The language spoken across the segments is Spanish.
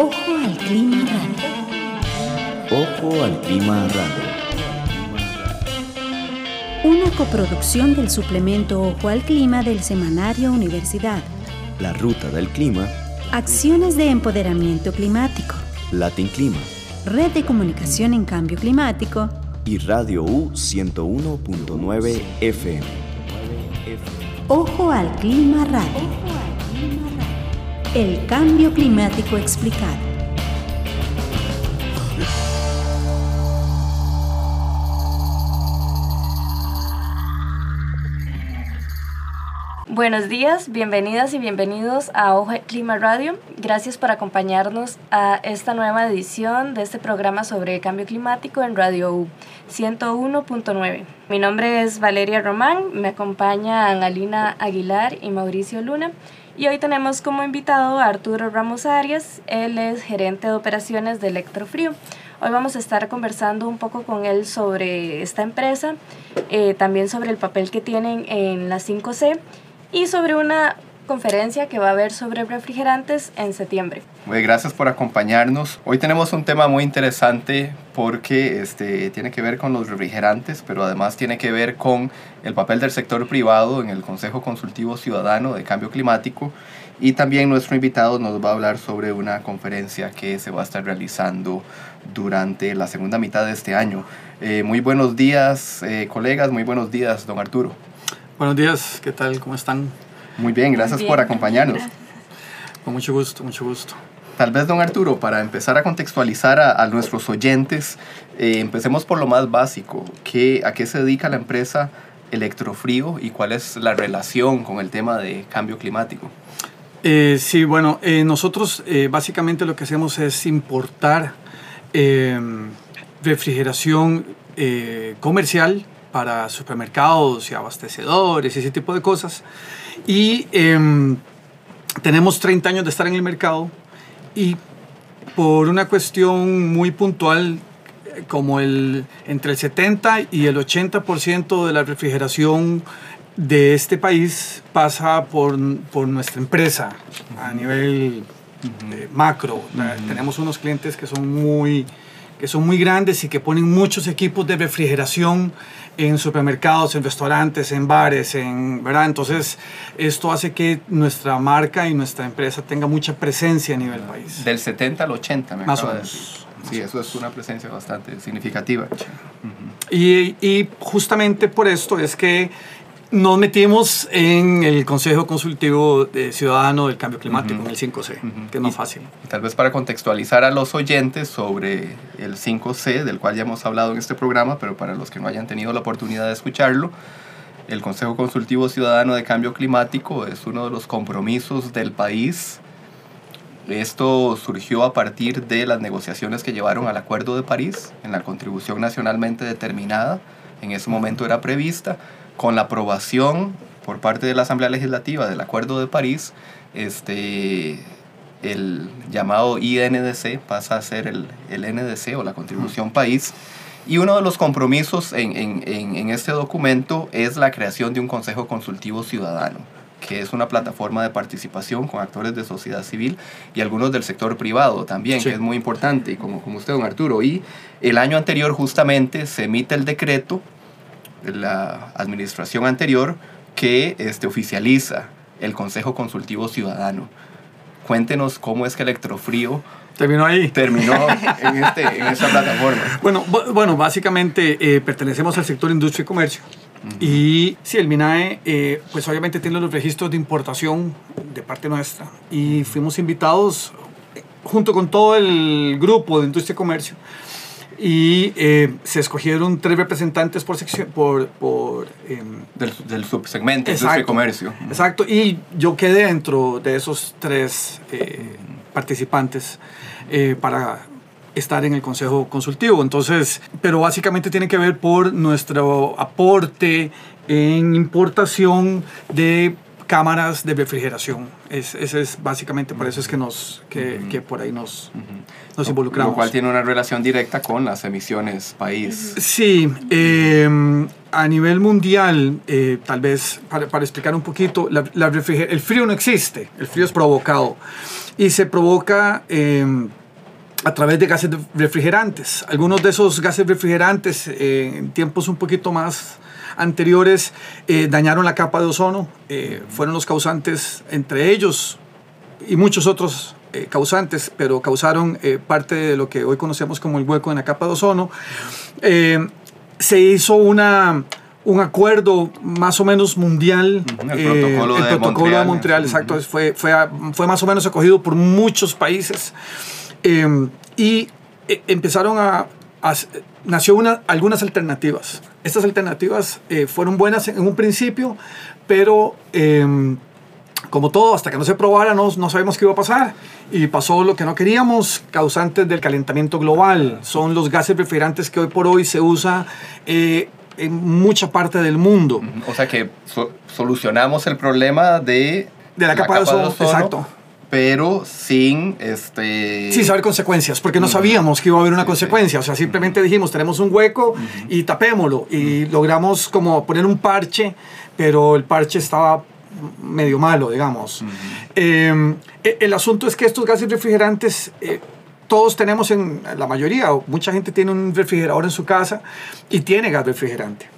Ojo al clima radio. Ojo al clima radio. Una coproducción del suplemento Ojo al clima del semanario Universidad. La ruta del clima. Acciones de empoderamiento climático. Latin Clima. Red de comunicación en cambio climático. Y Radio U 101.9 FM. Ojo al clima radio. El cambio climático explicado. Buenos días, bienvenidas y bienvenidos a Ojo Clima Radio. Gracias por acompañarnos a esta nueva edición de este programa sobre cambio climático en Radio U 101.9. Mi nombre es Valeria Román, me acompañan Alina Aguilar y Mauricio Luna. Y hoy tenemos como invitado a Arturo Ramos Arias, él es gerente de operaciones de Electrofrío. Hoy vamos a estar conversando un poco con él sobre esta empresa, eh, también sobre el papel que tienen en la 5C y sobre una conferencia que va a haber sobre refrigerantes en septiembre. Gracias por acompañarnos. Hoy tenemos un tema muy interesante porque este, tiene que ver con los refrigerantes, pero además tiene que ver con el papel del sector privado en el Consejo Consultivo Ciudadano de Cambio Climático y también nuestro invitado nos va a hablar sobre una conferencia que se va a estar realizando durante la segunda mitad de este año. Eh, muy buenos días, eh, colegas, muy buenos días, don Arturo. Buenos días, ¿qué tal? ¿Cómo están? Muy bien, gracias por acompañarnos. Con mucho gusto, mucho gusto. Tal vez, don Arturo, para empezar a contextualizar a, nuestros oyentes, eh, empecemos por lo más básico. ¿Qué, ¿A qué se dedica la empresa Electrofrío y cuál es la relación con el tema de cambio climático? Eh, sí, bueno, eh, nosotros básicamente lo que hacemos es importar refrigeración comercial para supermercados y abastecedores y ese tipo de cosas. Y em, tenemos 30 años de estar en el mercado y por una cuestión muy puntual, como el, entre el 70 y el 80% de la refrigeración de este país pasa por, por nuestra empresa a nivel eh, macro. Tenemos unos clientes que son muy que son muy grandes y que ponen muchos equipos de refrigeración en supermercados, en restaurantes, en bares, en, ¿verdad? Entonces, esto hace que nuestra marca y nuestra empresa tenga mucha presencia a nivel país. Del 70 al 80, me Más o menos. Sí, eso es una presencia bastante significativa. y, y, justamente por esto es que nos metimos en el Consejo Consultivo de Ciudadano del Cambio Climático, en el 5C, que es más fácil. tal vez para contextualizar a los oyentes sobre el 5C, del cual ya hemos hablado en este programa, pero para los que no hayan tenido la oportunidad de escucharlo, el Consejo Consultivo Ciudadano de Cambio Climático es uno de los compromisos del país. Esto surgió a partir de las negociaciones que llevaron al Acuerdo de París, en la contribución nacionalmente determinada, en ese momento era prevista, con la aprobación por parte de la Asamblea Legislativa del Acuerdo de París, este, el llamado INDC pasa a ser el, el NDC o la contribución país. Y uno de los compromisos en, en, en, este documento es la creación de un Consejo Consultivo Ciudadano, que es una plataforma de participación con actores de sociedad civil y algunos del sector privado también, que es muy importante, como, como usted, don Arturo. Y el año anterior justamente se emite el decreto la administración anterior que este, oficializa el Consejo Consultivo Ciudadano. Cuéntenos cómo es que Electrofrío terminó ahí. Terminó en, este, en esta plataforma. Bueno, bueno básicamente eh, pertenecemos al sector industria y comercio. Y sí, el MINAE, eh, pues obviamente tiene los registros de importación de parte nuestra. Y fuimos invitados, eh, junto con todo el grupo de industria y comercio, y eh, se escogieron tres representantes por sección por, por em, del, del, subsegmento de comercio. Exacto. Y yo quedé dentro de esos tres eh, participantes eh, para estar en el consejo consultivo. Entonces pero básicamente tiene que ver por nuestro aporte en importación de cámaras de refrigeración. Es, ese es básicamente por eso es que, nos, que, que por ahí nos, nos involucramos. Lo cual tiene una relación directa con las emisiones país. Sí, eh, a nivel mundial, eh, tal vez para, para, explicar un poquito, la, la el frío no existe, el frío es provocado y se provoca eh, a través de gases refrigerantes. Algunos de esos gases refrigerantes eh, en tiempos un poquito más anteriores eh, dañaron la capa de ozono, eh, fueron los causantes, entre ellos y muchos otros eh, causantes, pero causaron parte de lo que hoy conocemos como el hueco en la capa de ozono. se hizo una, un acuerdo más o menos mundial. El protocolo, el de, protocolo Montreal. de Montreal, exacto. Uh -huh. fue, fue, fue más o menos acogido por muchos países. y empezaron a, a nació una, algunas alternativas. Estas alternativas eh, fueron buenas en un principio, pero eh, como todo, hasta que no se probara, no, no sabemos qué iba a pasar. Y pasó lo que no queríamos, causantes del calentamiento global. Son los gases refrigerantes que hoy por hoy se usa eh, en mucha parte del mundo. O sea que so solucionamos el problema de, de la, la capa, capa. De ozono exacto pero sin este sin saber consecuencias porque no uh -huh. sabíamos que iba a haber una sí, consecuencia o sea simplemente dijimos tenemos un hueco uh -huh. y tapémoslo y logramos como poner un parche pero el parche estaba medio malo digamos uh -huh. eh, el asunto es que estos gases refrigerantes eh, todos tenemos en la mayoría o mucha gente tiene un refrigerador en su casa y tiene gas refrigerante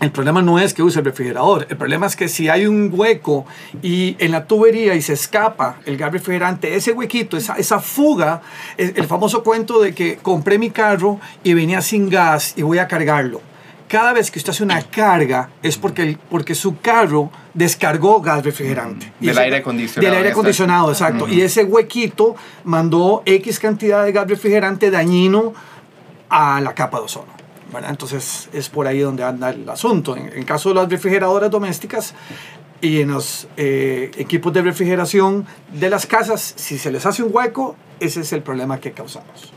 el problema no es que use el refrigerador, el problema es que si hay un hueco y en la tubería y se escapa el gas refrigerante, ese huequito, esa, esa fuga, el, famoso cuento de que compré mi carro y venía sin gas y voy a cargarlo. Cada vez que usted hace una carga es porque, el, porque su carro descargó gas refrigerante. Del ese, aire acondicionado. Del aire acondicionado, exacto. Uh -huh. Y ese huequito mandó X cantidad de gas refrigerante dañino a la capa de ozono. ¿Verdad? Entonces es por ahí donde anda el asunto. En el caso de las refrigeradoras domésticas y en los eh, equipos de refrigeración de las casas, si se les hace un hueco, ese es el problema que causamos.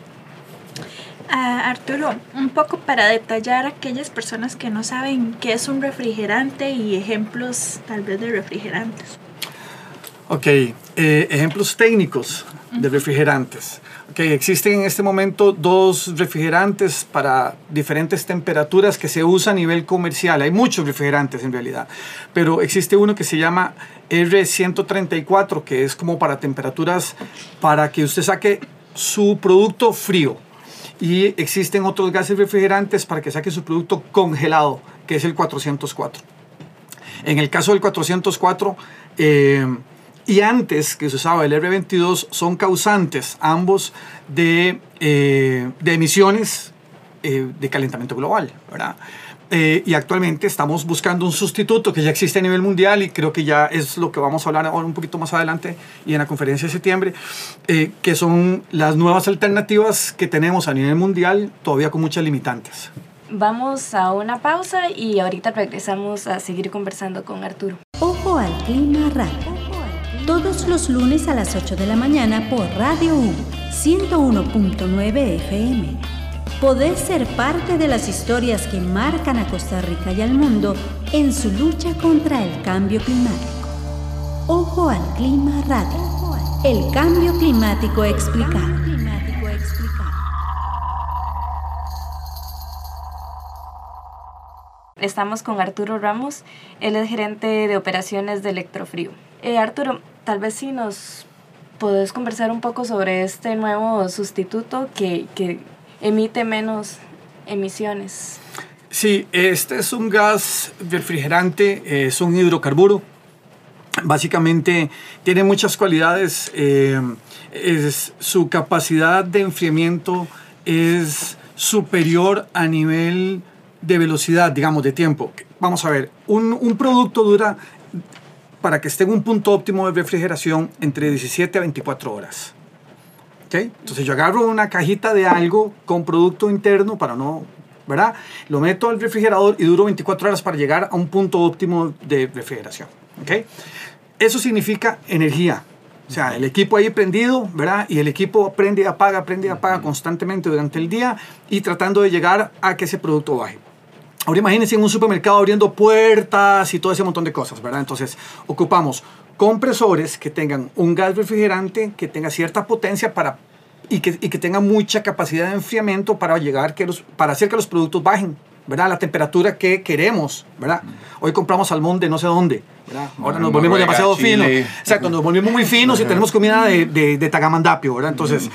Uh, Arturo, un poco para detallar a aquellas personas que no saben qué es un refrigerante y ejemplos tal vez de refrigerantes. Ok, eh, ejemplos técnicos de refrigerantes. Okay, existen en este momento dos refrigerantes para diferentes temperaturas que se usa a nivel comercial. Hay muchos refrigerantes en realidad, pero existe uno que se llama R134, que es como para temperaturas para que usted saque su producto frío. Y existen otros gases refrigerantes para que saque su producto congelado, que es el 404. En el caso del 404, eh, y antes que se usaba el R22 son causantes ambos de, eh, de emisiones eh, de calentamiento global, ¿verdad? Eh, y actualmente estamos buscando un sustituto que ya existe a nivel mundial y creo que ya es lo que vamos a hablar ahora un poquito más adelante y en la conferencia de septiembre, eh, que son las nuevas alternativas que tenemos a nivel mundial todavía con muchas limitantes. Vamos a una pausa y ahorita regresamos a seguir conversando con Arturo. Ojo al clima radio todos los lunes a las 8 de la mañana por Radio U 101.9 FM. Podés ser parte de las historias que marcan a Costa Rica y al mundo en su lucha contra el cambio climático. Ojo al clima radio. El cambio climático explicado. Estamos con Arturo Ramos, él es gerente de operaciones de Electrofrío. Eh, Arturo, tal vez si nos podés conversar un poco sobre este nuevo sustituto que, que emite menos emisiones. Sí, este es un gas refrigerante, es un hidrocarburo. Básicamente tiene muchas cualidades. Eh, es, su capacidad de enfriamiento es superior a nivel de velocidad, digamos, de tiempo. Vamos a ver, un, un producto dura para que esté en un punto óptimo de refrigeración entre 17 a 24 horas. ¿Okay? Entonces yo agarro una cajita de algo con producto interno para no, ¿verdad? Lo meto al refrigerador y duro 24 horas para llegar a un punto óptimo de refrigeración. ¿Okay? Eso significa energía. O sea, el equipo ahí prendido, ¿verdad? Y el equipo prende y apaga, prende y apaga constantemente durante el día y tratando de llegar a que ese producto baje. Ahora imagínense en un supermercado abriendo puertas y todo ese montón de cosas, ¿verdad? Entonces ocupamos compresores que tengan un gas refrigerante, que tenga cierta potencia para, y, que, y que tenga mucha capacidad de enfriamiento para, llegar que los, para hacer que los productos bajen. ¿verdad? La temperatura que queremos, ¿verdad? Hoy compramos salmón de no sé dónde, ¿verdad? Ahora nos volvimos demasiado finos. Exacto, nos volvimos muy finos y tenemos comida de, de, de tagamandapio, ¿verdad? Entonces,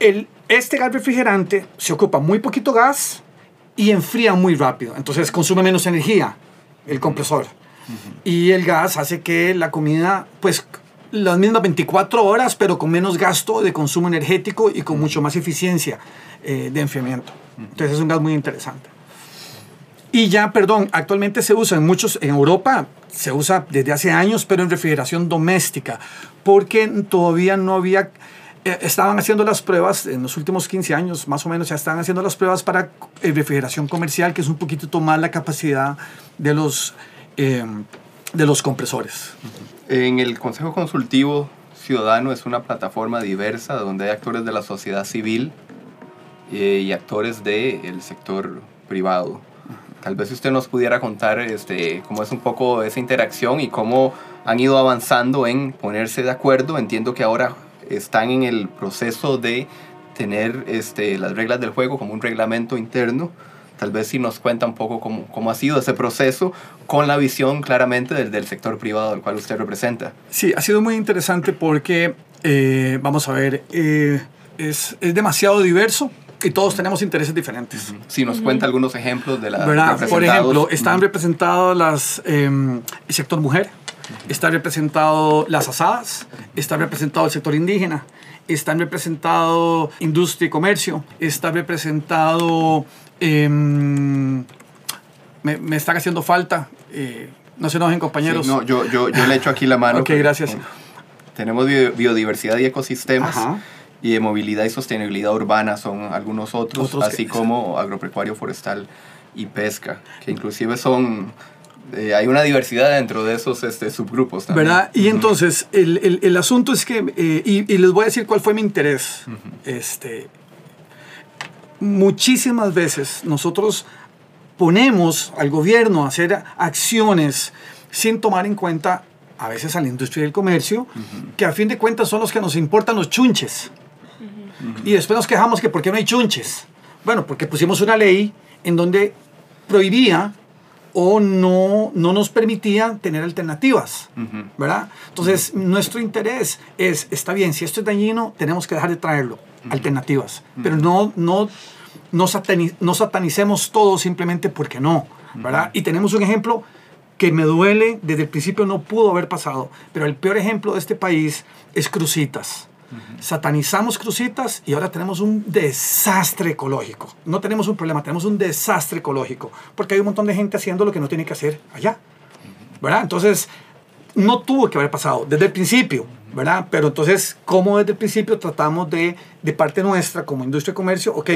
el, este gas refrigerante se ocupa muy poquito gas y enfría muy rápido. Entonces consume menos energía el compresor. Y el gas hace que la comida, pues las mismas 24 horas, pero con menos gasto de consumo energético y con mucho más eficiencia eh, de enfriamiento. Entonces es un gas muy interesante. Y ya, perdón, actualmente se usa en muchos, en Europa se usa desde hace años, pero en refrigeración doméstica, porque todavía no había, estaban haciendo las pruebas, en los últimos 15 años más o menos ya están haciendo las pruebas para eh, refrigeración comercial, que es un poquito más la capacidad de los, eh, de los compresores. En el Consejo Consultivo Ciudadano es una plataforma diversa donde hay actores de la sociedad civil y actores del sector privado. Tal vez usted nos pudiera contar este, cómo es un poco esa interacción y cómo han ido avanzando en ponerse de acuerdo. Entiendo que ahora están en el proceso de tener este, las reglas del juego como un reglamento interno. Tal vez si nos cuenta un poco cómo, cómo ha sido ese proceso con la visión claramente del, del sector privado al cual usted representa. Sí, ha sido muy interesante porque, eh, vamos a ver, eh, es, es demasiado diverso y todos tenemos intereses diferentes. Si nos cuenta algunos ejemplos de la ¿verdad? Por ejemplo, están representados las, eh, el sector mujer, está representado las asadas, está representado el sector indígena, están representado industria y comercio, está representado... Eh, me, me están haciendo falta. Eh, no se enojen, compañeros. Sí, no, yo, yo, yo le echo aquí la mano. ok, gracias. Tenemos biodiversidad y ecosistemas. Ajá y de movilidad y sostenibilidad urbana son algunos otros, otros así que, como agropecuario, forestal y pesca, que inclusive son... Eh, hay una diversidad dentro de esos este, subgrupos también. ¿Verdad? Y entonces, el, el, el, asunto es que, eh, y, y, les voy a decir cuál fue mi interés. Uh -huh. este, muchísimas veces nosotros ponemos al gobierno a hacer acciones sin tomar en cuenta a veces a la industria del comercio, uh -huh. que a fin de cuentas son los que nos importan los chunches. Uh -huh. Y después nos quejamos que por qué no hay chunches. Bueno, porque pusimos una ley en donde prohibía o no, no nos permitía tener alternativas, uh -huh. ¿verdad? Entonces, nuestro interés es, está bien, si esto es dañino, tenemos que dejar de traerlo, alternativas, pero no, no, no, sataniz, no satanicemos todo simplemente porque no, ¿verdad? Y tenemos un ejemplo que me duele, desde el principio no pudo haber pasado, pero el peor ejemplo de este país es Crucitas. Satanizamos Crucitas y ahora tenemos un desastre ecológico. No tenemos un problema, tenemos un desastre ecológico, porque hay un montón de gente haciendo lo que no tiene que hacer allá. ¿Verdad? Entonces, no tuvo que haber pasado desde el principio, ¿verdad? Pero entonces, ¿cómo desde el principio tratamos de, de parte nuestra, como industria y comercio, ok,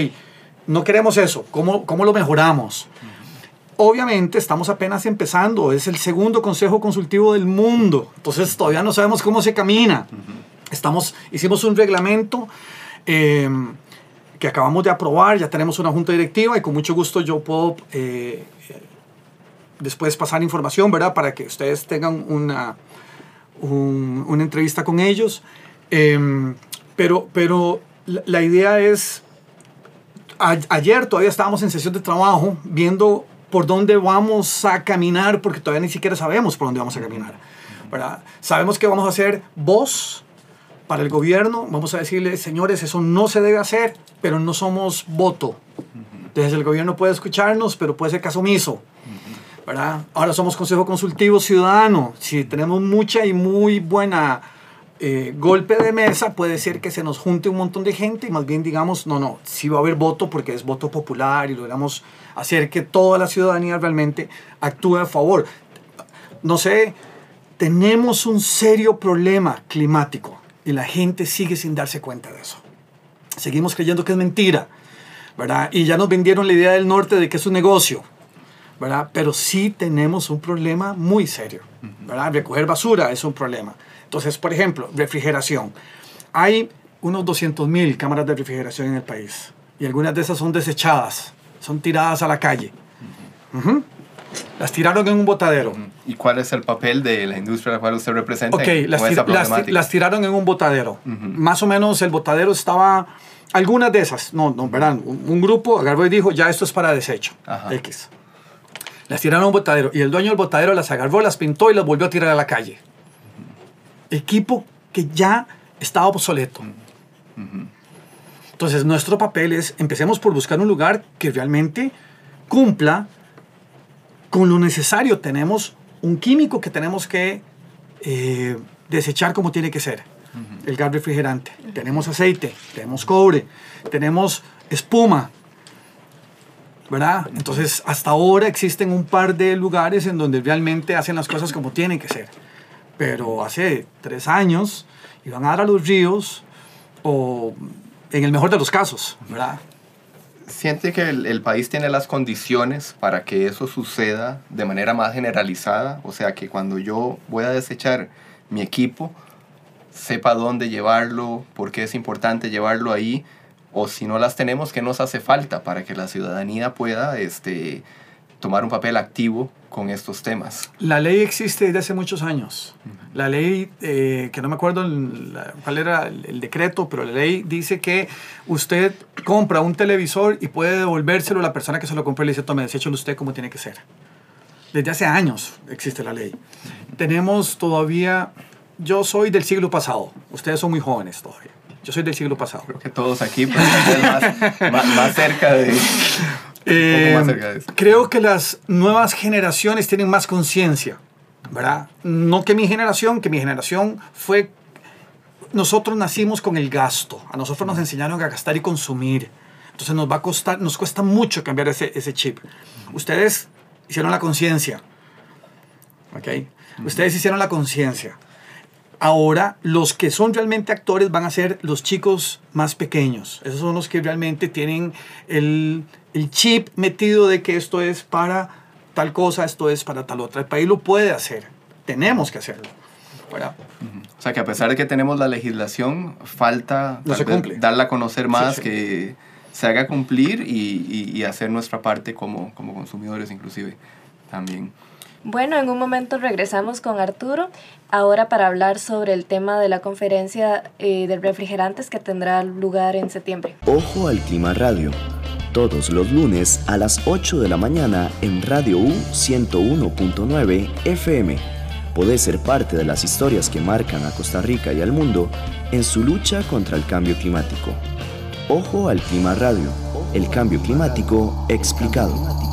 no queremos eso, ¿cómo, cómo lo mejoramos? Obviamente estamos apenas empezando, es el segundo consejo consultivo del mundo, entonces todavía no sabemos cómo se camina. Estamos, hicimos un reglamento eh, que acabamos de aprobar, ya tenemos una junta directiva y con mucho gusto yo puedo eh, después pasar información, ¿verdad? Para que ustedes tengan una, un, una entrevista con ellos. Eh, pero, pero la, la idea es, a, ayer todavía estábamos en sesión de trabajo viendo por dónde vamos a caminar, porque todavía ni siquiera sabemos por dónde vamos a caminar. ¿verdad? Sabemos que vamos a hacer voz para el gobierno, vamos a decirle, señores, eso no se debe hacer, pero no somos voto. Entonces el gobierno puede escucharnos, pero puede ser caso omiso. ¿verdad? Ahora somos Consejo Consultivo Ciudadano. Si tenemos mucha y muy buena eh, golpe de mesa, puede ser que se nos junte un montón de gente y más bien digamos, no, no, sí va a haber voto porque es voto popular y logramos hacer que toda la ciudadanía realmente actúe a favor. No sé, tenemos un serio problema climático y la gente sigue sin darse cuenta de eso. Seguimos creyendo que es mentira, ¿verdad? Y ya nos vendieron la idea del norte de que es un negocio, ¿verdad? Pero sí tenemos un problema muy serio, ¿verdad? Recoger basura es un problema. Entonces, por ejemplo, refrigeración. Hay unos 200 mil cámaras de refrigeración en el país y algunas de esas son desechadas, son tiradas a la calle. Las tiraron en un botadero. ¿Y cuál es el papel de la industria a la cual usted representa Ok, las, las tiraron en un botadero. Más o menos el botadero estaba... Algunas de esas, no, no, verán, un, un grupo agarró y dijo, ya esto es para desecho. Ajá. X. Las tiraron a un botadero y el dueño del botadero las agarró, las pintó y las volvió a tirar a la calle. Equipo que ya estaba obsoleto. Entonces, nuestro papel es, empecemos por buscar un lugar que realmente cumpla con lo necesario. Tenemos un químico que tenemos que eh, desechar como tiene que ser. El gas refrigerante. Tenemos aceite, tenemos cobre, tenemos espuma. ¿Verdad? Entonces, hasta ahora existen un par de lugares en donde realmente hacen las cosas como tienen que ser. Pero hace tres años iban a dar a los ríos o en el mejor de los casos, ¿verdad? ¿Siente que el, el país tiene las condiciones para que eso suceda de manera más generalizada? O sea, que cuando yo voy a desechar mi equipo, sepa dónde llevarlo, por qué es importante llevarlo ahí, o si no las tenemos, qué nos hace falta para que la ciudadanía pueda este, tomar un papel activo con estos temas. La ley existe desde hace muchos años. La ley, eh, que no me acuerdo la- cuál era el, el decreto, pero la ley dice que usted compra un televisor y puede devolvérselo a la persona que se lo compró y le dice, tome, deséchelo usted como tiene que ser. Desde hace años existe la ley. Tenemos todavía, yo soy del siglo pasado, ustedes son muy jóvenes todavía. Yo soy del siglo pasado. Creo que todos aquí, vez más, más, más cerca de... Eh, un poco más cerca de eso. creo que las nuevas generaciones tienen más conciencia, ¿verdad? No que mi generación, que mi generación fue... Nosotros nacimos con el gasto, a nosotros nos enseñaron a gastar y consumir. Entonces nos va a costar, nos cuesta mucho cambiar ese, ese chip. Ustedes hicieron la conciencia, ¿ok? Ustedes hicieron la conciencia. Ahora, los que son realmente actores van a ser los chicos más pequeños. Esos son los que realmente tienen el, el chip metido de que esto es para tal cosa, esto es para tal otra. El país lo puede hacer. Tenemos que hacerlo. ¿verdad? O sea que a pesar de que tenemos la legislación, falta No darla a conocer más, sí. que se haga cumplir y, y- y hacer nuestra parte como, como consumidores inclusive también. Bueno, en un momento regresamos con Arturo, ahora para hablar sobre el tema de la conferencia eh, de refrigerantes que tendrá lugar en septiembre. Ojo al Clima Radio. Todos los lunes a las 8 de la mañana en Radio U 101.9 FM. Podés ser parte de las historias que marcan a Costa Rica y al mundo en su lucha contra el cambio climático. Ojo al Clima Radio. El cambio climático explicado.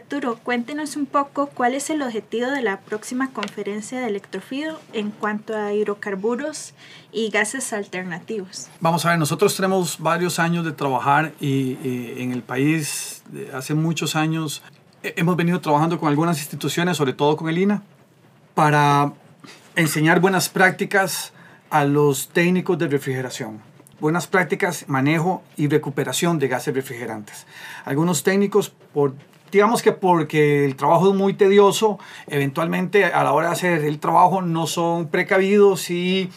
Arturo, cuéntenos un poco cuál es el objetivo de la próxima conferencia de electrofido en cuanto a hidrocarburos y gases alternativos. Vamos a ver, nosotros tenemos varios años de trabajar y, y en el país, hace muchos años, hemos venido trabajando con algunas instituciones, sobre todo con el INA, para enseñar buenas prácticas a los técnicos de refrigeración. Buenas prácticas, manejo y recuperación de gases refrigerantes. Algunos técnicos, por, digamos que porque el trabajo es muy tedioso, eventualmente a la hora de hacer el trabajo no son precavidos y,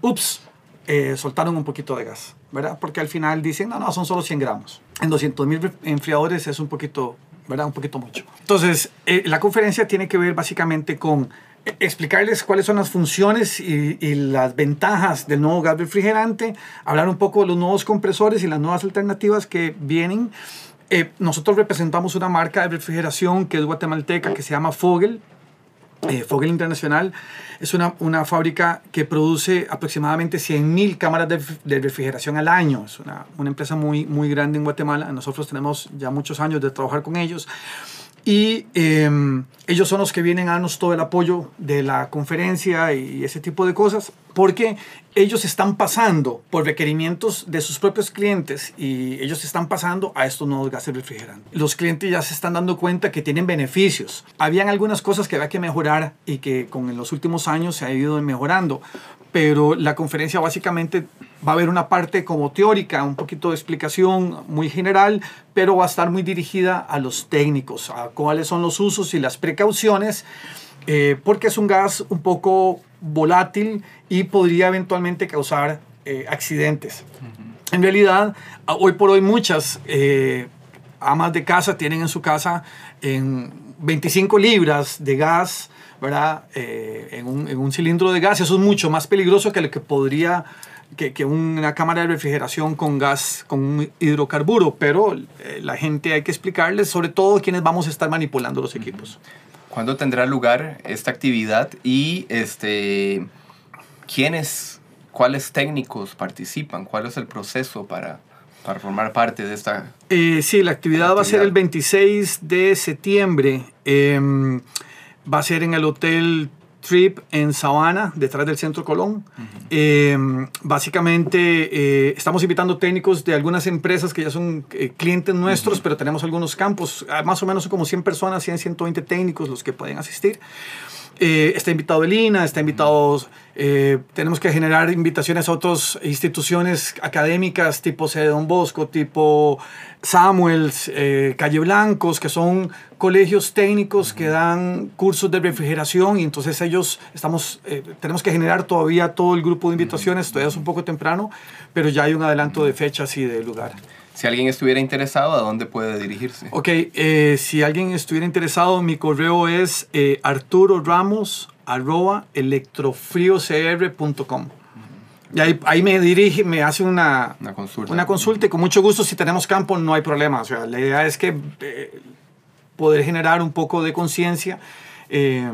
ups, eh, soltaron un poquito de gas, ¿verdad? Porque al final dicen, no, no, son solo 100 gramos. En 200 mil enfriadores es un poquito, ¿verdad? Un poquito mucho. Entonces, eh, la conferencia tiene que ver básicamente con eh, explicarles cuáles son las funciones y, y las ventajas del nuevo gas refrigerante, hablar un poco de los nuevos compresores y las nuevas alternativas que vienen. Eh, nosotros representamos una marca de refrigeración que es guatemalteca, que se llama Fogel, eh, Fogel Internacional es una, una fábrica que produce aproximadamente 100.000 cámaras de, de refrigeración al año. Es una, una empresa muy, muy grande en Guatemala. Nosotros tenemos ya muchos años de trabajar con ellos. Y eh, ellos son los que vienen a darnos todo el apoyo de la conferencia y ese tipo de cosas, porque ellos están pasando por requerimientos de sus propios clientes y ellos están pasando a estos nuevos gases refrigerantes. Los clientes ya se están dando cuenta que tienen beneficios. Habían algunas cosas que había que mejorar y que con los últimos años se ha ido mejorando, pero la conferencia básicamente va a haber una parte como teórica, un poquito de explicación muy general, pero va a estar muy dirigida a los técnicos, a cuáles son los usos y las precauciones, eh, porque es un gas un poco volátil y podría eventualmente causar eh, accidentes. En realidad, hoy por hoy muchas eh, amas de casa tienen en su casa en 25 libras de gas, ¿verdad? Eh, en, un, en, un, cilindro de gas. Eso es mucho más peligroso que lo que podría, que, que una cámara de refrigeración con gas, con un hidrocarburo. Pero eh, la gente hay que explicarles, sobre todo quienes vamos a estar manipulando los equipos. ¿Cuándo tendrá lugar esta actividad y este, quiénes, cuáles técnicos participan? ¿Cuál es el proceso para, para formar parte de esta? Eh, sí, la actividad, va a ser el 26 de septiembre. Eh, va a ser en el Hotel Trip en Sabana, detrás del Centro Colón. eh, básicamente eh, estamos invitando técnicos de algunas empresas que ya son eh, clientes nuestros, uh -huh. pero tenemos algunos campos, ah, más o menos como 100 personas, 100, 120 técnicos los que pueden asistir. Eh, está invitado Elina, está invitado, eh, tenemos que generar invitaciones a otras instituciones académicas tipo sede Don Bosco, tipo Samuels, eh, Calle Blancos, que son colegios técnicos que dan cursos de refrigeración y entonces ellos estamos, tenemos que generar todavía todo el grupo de invitaciones, todavía es un poco temprano, pero ya hay un adelanto de fechas y de lugar. Si alguien estuviera interesado, ¿a dónde puede dirigirse? Ok, eh, si alguien estuviera interesado, mi correo es eh, arturo ramos arroba electrofriocr.com. Y ahí, ahí, me dirige, me hace una, una, consulta. una consulta y con mucho gusto, si tenemos campo, no hay problema. O sea, la idea es que eh, poder generar un poco de conciencia eh,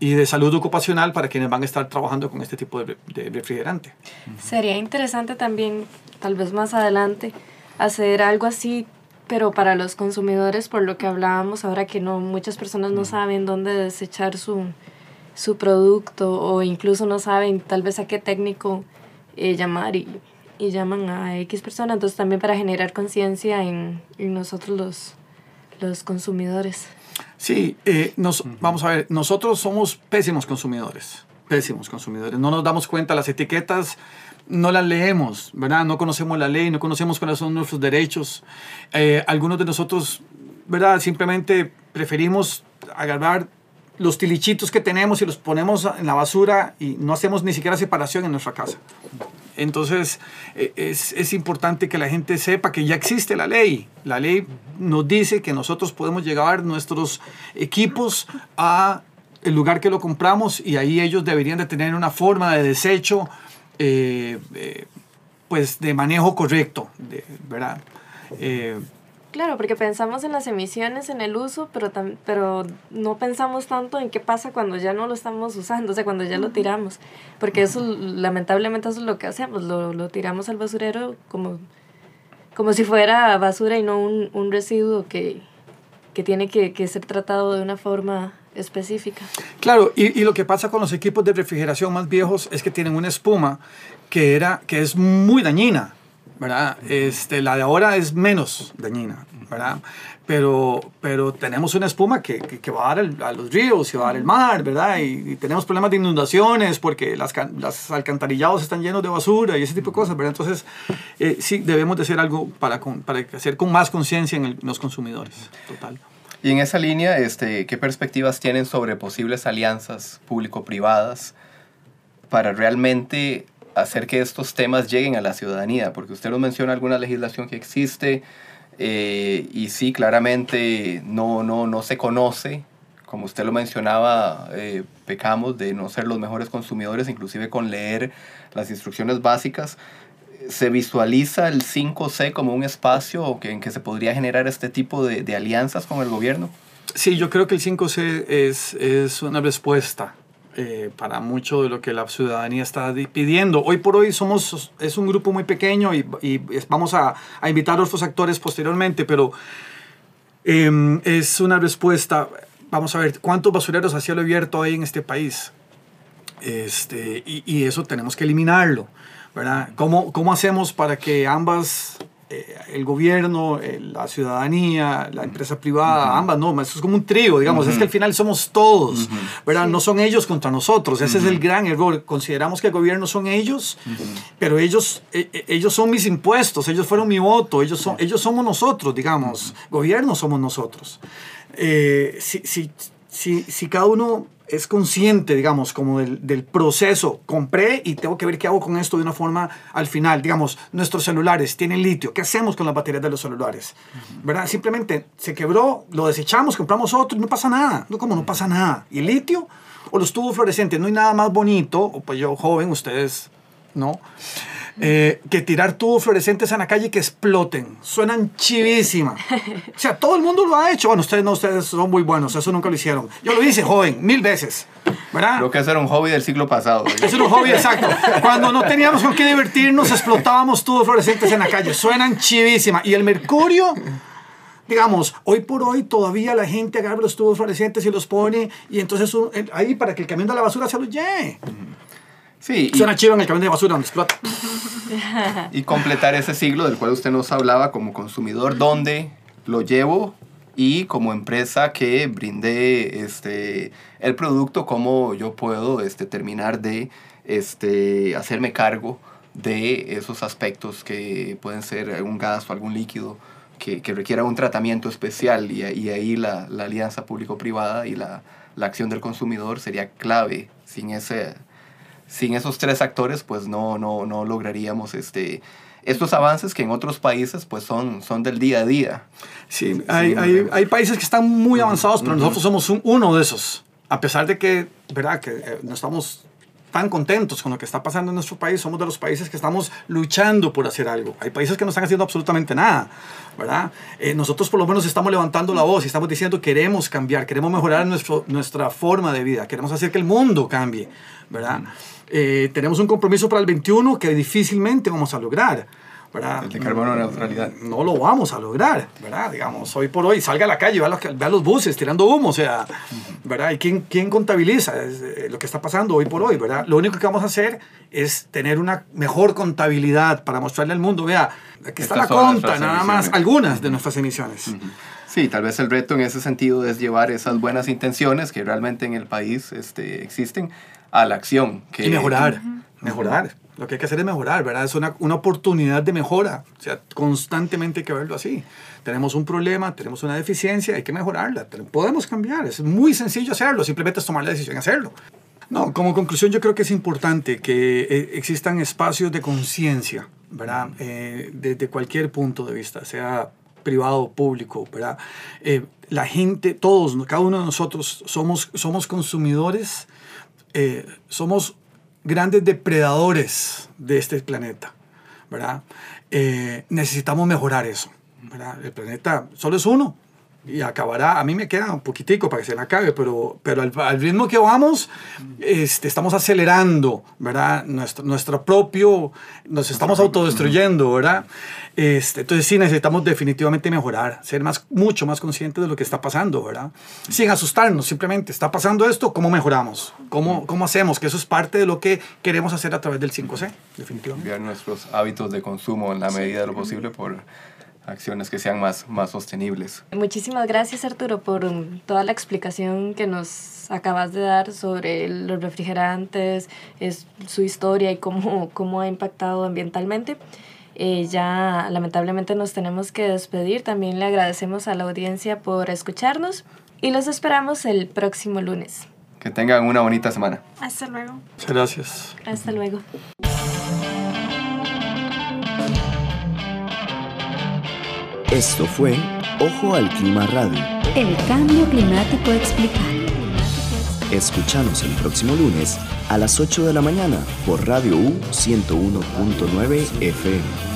y de salud ocupacional para quienes van a estar trabajando con este tipo de, de refrigerante. Sería interesante también, tal vez más adelante, hacer algo así pero para los consumidores, por lo que hablábamos ahora que no muchas personas no saben dónde desechar su, su producto o incluso no saben tal vez a qué técnico eh, llamar y, y, llaman a X persona. Entonces también para generar conciencia en, en, nosotros los, los consumidores. Sí, eh, nos, vamos a ver, nosotros somos pésimos consumidores, pésimos consumidores. No nos damos cuenta, las etiquetas no las leemos, ¿verdad? No conocemos la ley, no conocemos cuáles son nuestros derechos. Eh, algunos de nosotros, ¿verdad? Simplemente preferimos agarrar los tilichitos que tenemos y los ponemos en la basura y no hacemos ni siquiera separación en nuestra casa. Entonces es, es, importante que la gente sepa que ya existe la ley. La ley nos dice que nosotros podemos llevar nuestros equipos a el lugar que lo compramos y ahí ellos deberían de tener una forma de desecho eh, eh, pues de manejo correcto, de, ¿verdad? Eh, Claro, porque pensamos en las emisiones, en el uso, pero, tam, pero no pensamos tanto en qué pasa cuando ya no lo estamos usando, o sea, cuando ya lo tiramos. Porque eso, lamentablemente, eso es lo que hacemos, lo, lo tiramos al basurero como, como si fuera basura y no un, un residuo que, que tiene que, que, ser tratado de una forma específica. Claro, y, y lo que pasa con los equipos de refrigeración más viejos es que tienen una espuma que, era, que es muy dañina. ¿verdad? Este, la de ahora es menos dañina, ¿verdad? Pero, pero tenemos una espuma que, que, que va a dar el, a los ríos y va a dar el mar, ¿verdad? Y, tenemos problemas de inundaciones porque las, las, alcantarillados están llenos de basura y ese tipo de cosas, ¿verdad? Entonces, eh, sí, debemos de hacer algo para, para hacer con más conciencia en, en, los consumidores, total. Y en esa línea, este, ¿qué perspectivas tienen sobre posibles alianzas público-privadas para realmente hacer que estos temas lleguen a la ciudadanía, porque usted nos menciona alguna legislación que existe eh, y sí, claramente no, no, no se conoce, como usted lo mencionaba, eh, pecamos de no ser los mejores consumidores, inclusive con leer las instrucciones básicas. ¿Se visualiza el 5C como un espacio en que se podría generar este tipo de, de alianzas con el gobierno? Sí, yo creo que el 5C es, es una respuesta eh, para mucho de lo que la ciudadanía está pidiendo. Hoy por hoy somos, es un grupo muy pequeño y, y vamos a, a, invitar a otros actores posteriormente, pero eh, es una respuesta. Vamos a ver, ¿cuántos basureros a cielo abierto hay en este país? Este, y, y eso tenemos que eliminarlo. ¿Verdad? ¿Cómo, ¿Cómo hacemos para que ambas el gobierno, la ciudadanía, la empresa privada, uh -huh. ambas, no, eso es como un trío, digamos, uh -huh. es que al final somos todos, uh -huh. ¿verdad? Sí. No son ellos contra nosotros, ese es el gran error, consideramos que el gobierno son ellos, pero ellos, eh, ellos son mis impuestos, ellos fueron mi voto, ellos, son, ellos somos nosotros, digamos, gobierno somos nosotros. Eh, si, si, si, si, cada uno es consciente, digamos, como del, del, proceso. Compré y tengo que ver qué hago con esto de una forma al final. Digamos, nuestros celulares tienen litio. ¿Qué hacemos con las baterías de los celulares? ¿Verdad? Simplemente se quebró, lo desechamos, compramos otro y no pasa nada. No, como no pasa nada. ¿Y el litio? O los tubos fluorescentes. No hay nada más bonito, o pues yo joven, ustedes, ¿no? Eh, que tirar tubos fluorescentes en la calle que exploten. Suenan chivísima. O sea, todo el mundo lo ha hecho. Bueno, ustedes no, ustedes son muy buenos, eso nunca lo hicieron. Yo lo hice joven, mil veces. ¿verdad? Creo que ese era un hobby del siglo pasado. Ese era un hobby, exacto. Cuando no teníamos con qué divertirnos, explotábamos tubos fluorescentes en la calle. Suenan chivísima. Y el mercurio digamos, hoy por hoy todavía la gente agarra los tubos fluorescentes y los pone y entonces ahí para que el camión de la basura se los lleve. Sí. Suena chivo en el camión de basura donde explota. Y completar ese siglo del cual usted nos hablaba como consumidor, dónde lo llevo y como empresa que brinde este, el producto, cómo yo puedo este, terminar de este, hacerme cargo de esos aspectos que pueden ser un gas o algún líquido que, que requiera un tratamiento especial y, y ahí la, la alianza público-privada y la, la acción del consumidor sería clave sin ese sin esos tres actores, pues no, no, no lograríamos este, estos avances que en otros países pues son, son del día a día. Sí, hay, hay, hay países que están muy avanzados, pero nosotros somos uno de esos. A pesar de que, ¿verdad? Que eh, no estamos tan contentos con lo que está pasando en nuestro país, somos de los países que estamos luchando por hacer algo. Hay países que no están haciendo absolutamente nada, ¿verdad? Eh, nosotros por lo menos estamos levantando la voz y estamos diciendo queremos cambiar, queremos mejorar nuestro, nuestra forma de vida, queremos hacer que el mundo cambie, ¿verdad? Eh, tenemos un compromiso para el 21 que difícilmente vamos a lograr. ¿Verdad? El de carbono neutralidad. No lo vamos a lograr, ¿verdad? Digamos, hoy por hoy, salga a la calle, vea los, vea los buses tirando humo, o sea, ¿verdad? ¿Y quién, quién contabiliza eh, lo que está pasando hoy por hoy, ¿verdad? Lo único que vamos a hacer es tener una mejor contabilidad para mostrarle al mundo, vea, aquí está Estas la conta, nada más, algunas de nuestras emisiones. Sí, tal vez el reto en ese sentido es llevar esas buenas intenciones que realmente en el país este, existen a la acción. Que, Y mejorar, mejorar. Lo que hay que hacer es mejorar, ¿verdad? Es una, una oportunidad de mejora. O sea, constantemente hay que verlo así. Tenemos un problema, tenemos una deficiencia, hay que mejorarla. Podemos cambiar, es muy sencillo hacerlo, simplemente es tomar la decisión y hacerlo. No, como conclusión yo creo que es importante que eh, existan espacios de conciencia, ¿verdad? Eh, desde cualquier punto de vista, sea privado público, ¿verdad? Eh, la gente, todos, cada uno de nosotros somos, somos consumidores eh, somos grandes depredadores de este planeta, ¿verdad? Eh, necesitamos mejorar eso, ¿verdad? El planeta solo es uno y acabará, a mí me queda un poquitico para que se me acabe, pero, pero al, al ritmo que vamos, este, estamos acelerando, ¿verdad? Nuestro, nuestro propio, nos estamos autodestruyendo, ¿verdad? Este, entonces sí necesitamos definitivamente mejorar, ser más, mucho más conscientes de lo que está pasando, ¿verdad? Sin asustarnos, simplemente está pasando esto, ¿cómo mejoramos? ¿Cómo, cómo hacemos? Que eso es parte de lo que queremos hacer a través del 5C, definitivamente. cambiar nuestros hábitos de consumo en la medida de lo posible por acciones que sean más, más sostenibles. Muchísimas gracias Arturo por toda la explicación que nos acabas de dar sobre los refrigerantes, es, su historia y cómo, cómo ha impactado ambientalmente. Eh, ya lamentablemente nos tenemos que despedir. También le agradecemos a la audiencia por escucharnos y los esperamos el próximo lunes. Que tengan una bonita semana. Hasta luego. Muchas gracias. Hasta luego. Esto fue Ojo al Clima Radio. El cambio climático explicado. Escuchanos el próximo lunes a las 8 de la mañana por Radio U 101.9 FM.